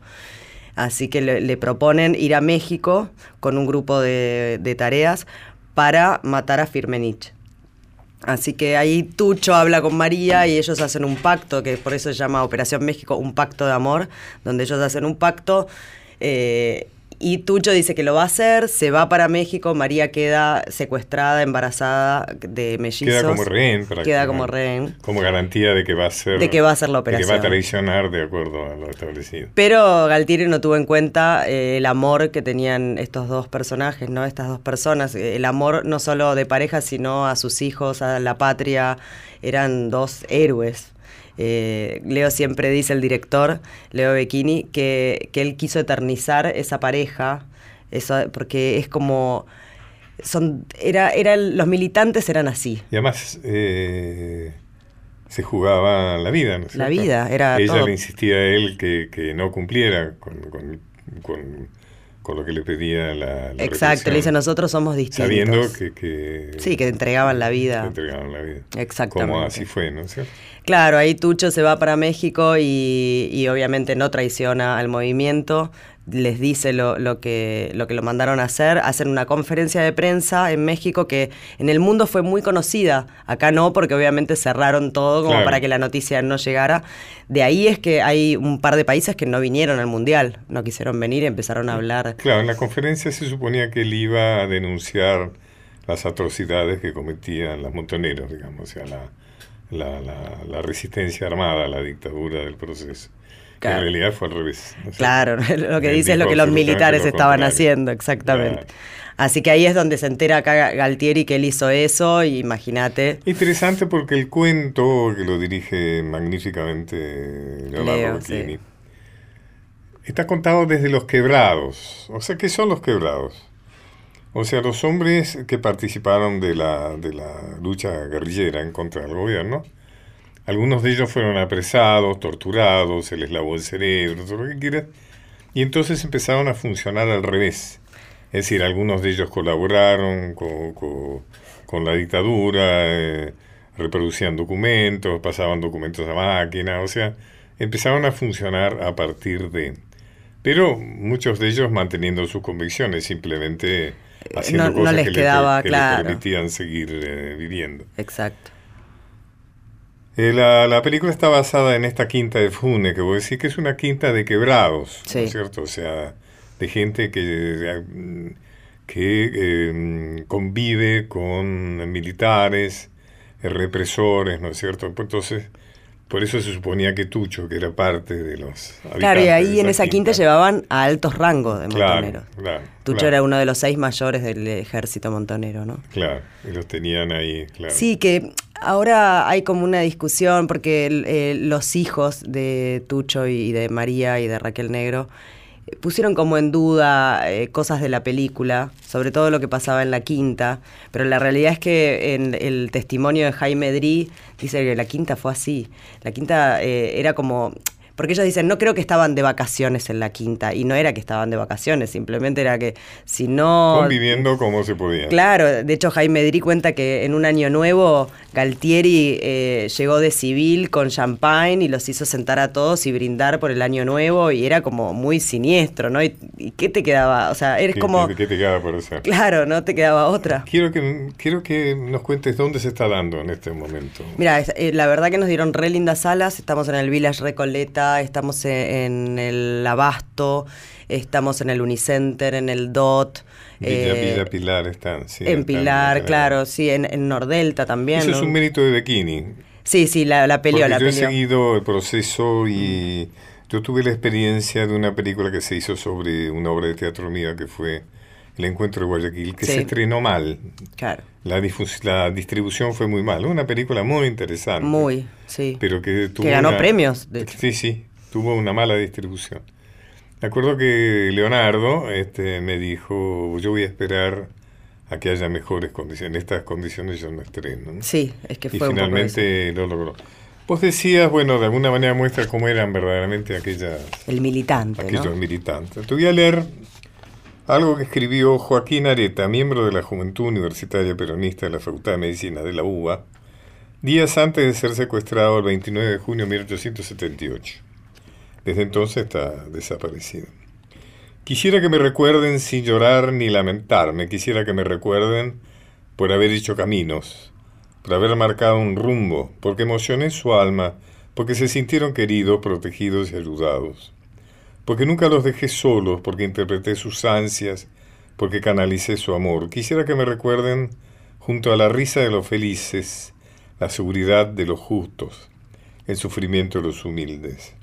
Así que le, proponen ir a México con un grupo de, de tareas para matar a Firmenich. Así que ahí Tucho habla con María y ellos hacen un pacto, que por eso se llama Operación México, un pacto de amor, donde ellos hacen un pacto eh, y Tucho dice que lo va a hacer, se va para México, María queda secuestrada, embarazada de mellizos. Queda como rehén. queda como rehén. Como garantía de que va a ser... De que va a ser la operación. De que va a traicionar de acuerdo a lo establecido. Pero Galtieri no tuvo en cuenta eh, el amor que tenían estos dos personajes, ¿no? Estas dos personas. El amor no solo de pareja, sino a sus hijos, a la patria. Eran dos héroes. Eh, Leo siempre dice, el director, Leo Becchini, que, él quiso eternizar esa pareja, eso, porque es como... Son, era, era, los militantes eran así. Y además eh, se jugaba la vida, ¿no La vida, era Ella le insistía a él que, no cumpliera con, con lo que le pedía la, Exacto, le dice, nosotros somos distintos. Sabiendo que, Sí, que entregaban la vida. Que entregaban la vida. Exactamente. Como así fue, ¿no Claro, ahí Tucho se va para México y, y obviamente no traiciona al movimiento, les dice lo, lo, que, lo que lo mandaron a hacer, hacen una conferencia de prensa en México que en el mundo fue muy conocida, acá no, porque obviamente cerraron todo como para que la noticia no llegara. De ahí es que hay un par de países que no vinieron al Mundial, no quisieron venir y empezaron a hablar. Claro, en la conferencia se suponía que él iba a denunciar las atrocidades que cometían los montoneros, digamos, o sea, la, la, la, la resistencia armada la dictadura del proceso. En realidad fue al revés. claro, lo que dice es lo que los militares estaban haciendo, exactamente. Así que ahí es donde se entera acá Galtieri que él hizo eso, y imagínate. Interesante porque el cuento, que lo dirige magníficamente Leonardo Leo, está contado desde los quebrados. O sea, ¿qué son los quebrados? O sea, los hombres que participaron de la, de la lucha guerrillera en contra del gobierno Algunos de ellos fueron apresados, torturados, se les lavó el cerebro, todo lo que quieras, y entonces empezaron a funcionar al revés. Es decir, algunos de ellos colaboraron con, la dictadura, eh, reproducían documentos, pasaban documentos a máquina, o sea, empezaron a funcionar a partir de... Pero muchos de ellos manteniendo sus convicciones, simplemente haciendo cosas les que, quedaba, les, permitían seguir eh, viviendo. Exacto. Eh, la, película está basada en esta quinta de Fune, que voy a decir que es una quinta de quebrados, ¿no es cierto? O sea, de gente que, que em, convive con militares, represores, ¿no es cierto? Entonces, por eso se suponía que Tucho, que era parte de los Claro, y ahí en esa quinta, llevaban a altos rangos de montoneros. Claro, Tucho era uno de los seis mayores del ejército montonero, ¿no? Claro, y los tenían ahí, claro. Sí, que ahora hay como una discusión porque eh, los hijos de Tucho y de María y de Raquel Negro pusieron como en duda eh, cosas de la película, sobre todo lo que pasaba en la quinta, pero la realidad es que en el testimonio de Jaime Drí dice que la quinta fue así. La quinta eh, era como porque ellos dicen, no creo que estaban de vacaciones en la quinta, y no era que estaban de vacaciones, simplemente era que si no... Conviviendo como se podía. Claro, de hecho Jaime Dri cuenta que en un año nuevo Galtieri eh, llegó de civil con champagne y los hizo sentar a todos y brindar por el año nuevo, y era como muy siniestro, ¿no? ¿Y, qué te quedaba? O sea, eres como... ¿Qué, te quedaba por eso? Claro, no te quedaba otra. Quiero que, quiero que nos cuentes dónde se está dando en este momento. Mira, eh, la verdad que nos dieron re lindas salas, estamos en el Village Recoleta, estamos e, en el Abasto, estamos en el Unicenter, en el DOT. Villa, eh, Pilar están, sí. En Pilar, claro, sí, en, en, Nordelta también. Eso es un mérito de Bikini. Sí, sí, la, la peleó, la yo he seguido el proceso y yo tuve la experiencia de una película que se hizo sobre una obra de teatro mía que fue El Encuentro de Guayaquil, que se estrenó mal. Claro. La, la distribución fue muy mal. Una película muy interesante. Muy, sí. Pero que tuvo Que ganó premios, de Sí, sí tuvo una mala distribución. Me acuerdo que Leonardo este, me dijo, yo voy a esperar a que haya mejores condiciones. En estas condiciones yo no estreno. Sí, es que fue Y finalmente lo logró. Vos decías, bueno, de alguna manera muestra cómo eran verdaderamente aquellas... El militante, Aquellos militantes. Te voy a leer algo que escribió Joaquín Areta, miembro de la Juventud Universitaria Peronista de la Facultad de Medicina de la UBA, días antes de ser secuestrado el 29 de junio de 1878. Desde entonces está desaparecido. Quisiera que me recuerden sin llorar ni lamentarme, quisiera que me recuerden por haber hecho caminos, por haber marcado un rumbo, porque emocioné su alma, porque se sintieron queridos, protegidos y ayudados, porque nunca los dejé solos, porque interpreté sus ansias, porque canalicé su amor. Quisiera que me recuerden junto a la risa de los felices, la seguridad de los justos, el sufrimiento de los humildes.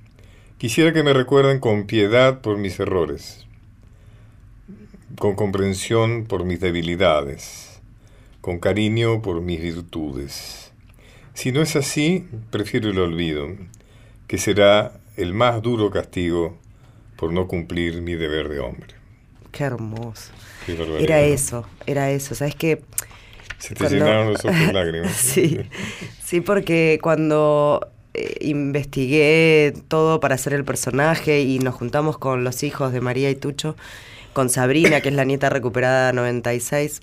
Quisiera que me recuerden con piedad por mis errores, con comprensión por mis debilidades, con cariño por mis virtudes. Si no es así, prefiero el olvido, que será el más duro castigo por no cumplir mi deber de hombre. Qué hermoso. era eso, era eso. ¿Sabes qué? Se te llenaron los ojos de lágrimas. sí, sí, porque cuando eh, investigué todo para hacer el personaje y nos juntamos con los hijos de María y Tucho, con Sabrina, que es la nieta recuperada 96.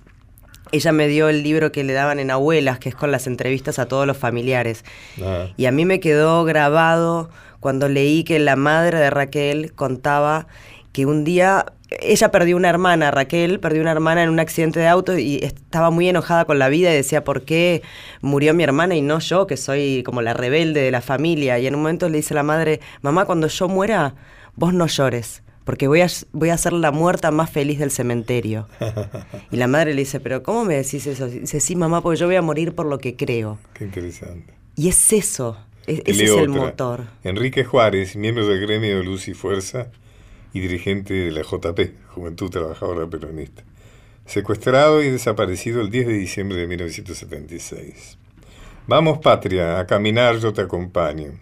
Ella me dio el libro que le daban en Abuelas, que es con las entrevistas a todos los familiares. Ah. Y a mí me quedó grabado cuando leí que la madre de Raquel contaba que un día ella perdió una hermana, Raquel, perdió una hermana en un accidente de auto y estaba muy enojada con la vida y decía, ¿por qué murió mi hermana y no yo, que soy como la rebelde de la familia? Y en un momento le dice la madre, mamá, cuando yo muera, vos no llores, porque voy a, voy a ser la muerta más feliz del cementerio. Y la madre le dice, ¿pero cómo me decís eso? dice, sí, mamá, porque yo voy a morir por lo que creo. Qué interesante. Y es eso, ese es el motor. Enrique Juárez, miembro del gremio de Luz y Fuerza, y dirigente de la JP, Juventud Trabajadora Peronista, secuestrado y desaparecido el 10 de diciembre de 1976. Vamos, patria, a caminar yo te acompaño.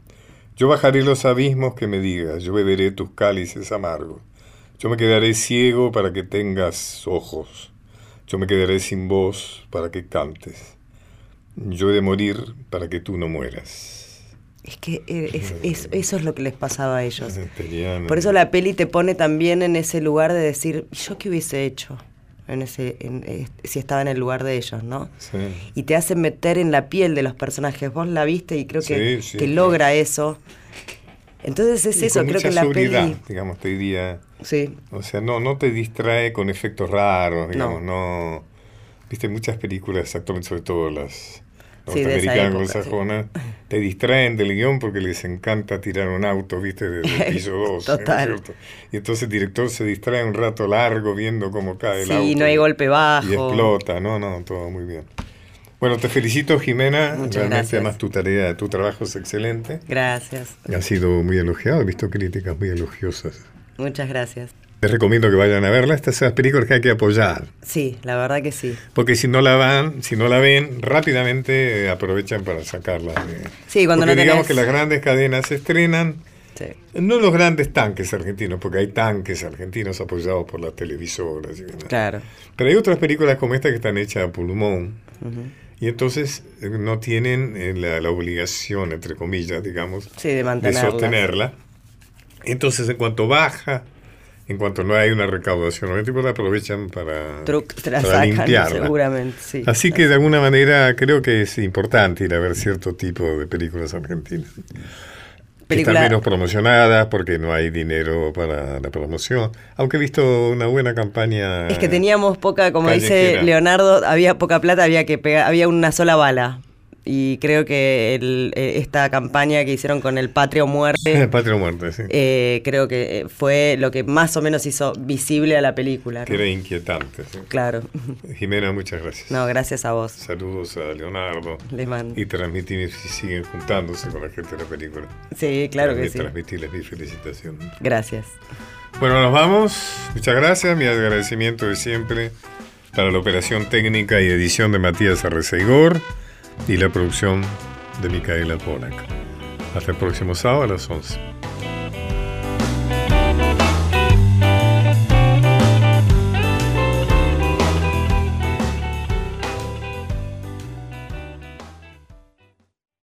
Yo bajaré los abismos que me digas, yo beberé tus cálices amargos. Yo me quedaré ciego para que tengas ojos. Yo me quedaré sin voz para que cantes. Yo he de morir para que tú no mueras. Es que eh, es, eso es lo que les pasaba a ellos. Por eso la peli te pone también en ese lugar de decir, ¿yo qué hubiese hecho? En ese, eh, si estaba en el lugar de ellos, ¿no? Y te hace meter en la piel de los personajes. Vos la viste y creo que, que logra eso. Entonces es eso, creo que la peli... digamos, te diría. Sí. O sea, no, no te distrae con efectos raros, digamos, no. Viste muchas películas, exactamente, sobre todo las norteamericanas, sí, te distraen del guion porque les encanta tirar un auto, viste, desde el piso 2. Total. y entonces el director se distrae un rato largo viendo cómo cae el auto. Sí, no hay golpe bajo. Y explota, no, no, todo muy bien. Bueno, te felicito, Jimena. Muchas Realmente, gracias. además, tu tarea, tu trabajo es excelente. Gracias. Ha sido muy elogiado, he visto críticas muy elogiosas. Muchas gracias. Les recomiendo que vayan a verla. Estas son las películas que hay que apoyar. Sí, la verdad que sí. Porque si no la van, si no la ven, rápidamente aprovechan para sacarla. sí, cuando porque digamos que las grandes cadenas se estrenan. Sí. No los grandes tanques argentinos, porque hay tanques argentinos apoyados por las televisoras. Y claro. Pero hay otras películas como esta que están hechas a pulmón. Y entonces eh, no tienen eh, la, obligación, entre comillas, digamos, de, sostenerla. Entonces, en cuanto baja, en cuanto no hay una recaudación, los la aprovechan para, para limpiarla. Seguramente, sí. Así que de alguna manera creo que es importante ir a ver cierto tipo de películas argentinas están menos promocionadas porque no hay dinero para la promoción. Aunque he visto una buena campaña. Es que teníamos poca, como dice Leonardo, había poca plata, había que pegar, había una sola bala y creo que el, eh, esta campaña que hicieron con el Patrio Muerte. El Patrio Muerte, sí. Eh, creo que fue lo que más o menos hizo visible a la película. Que era inquietante. ¿sí? Claro. Jimena, muchas gracias. No, gracias a vos. Saludos a Leonardo. Le mando. Y transmitir si siguen juntándose con la gente de la película. Sí, claro que sí. Transmitirles mi felicitación. Gracias. Bueno, nos vamos. Muchas gracias. Mi agradecimiento de siempre para la operación técnica y edición de Matías Arreceigor y la producción de Micaela Polak. Hasta el próximo sábado a las 11.